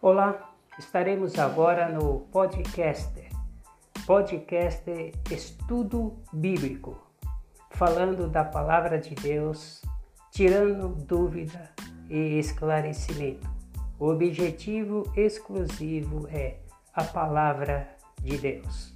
Olá, estaremos agora no podcast, podcast Estudo Bíblico, falando da Palavra de Deus, tirando dúvida e esclarecimento. O objetivo exclusivo é a Palavra de Deus.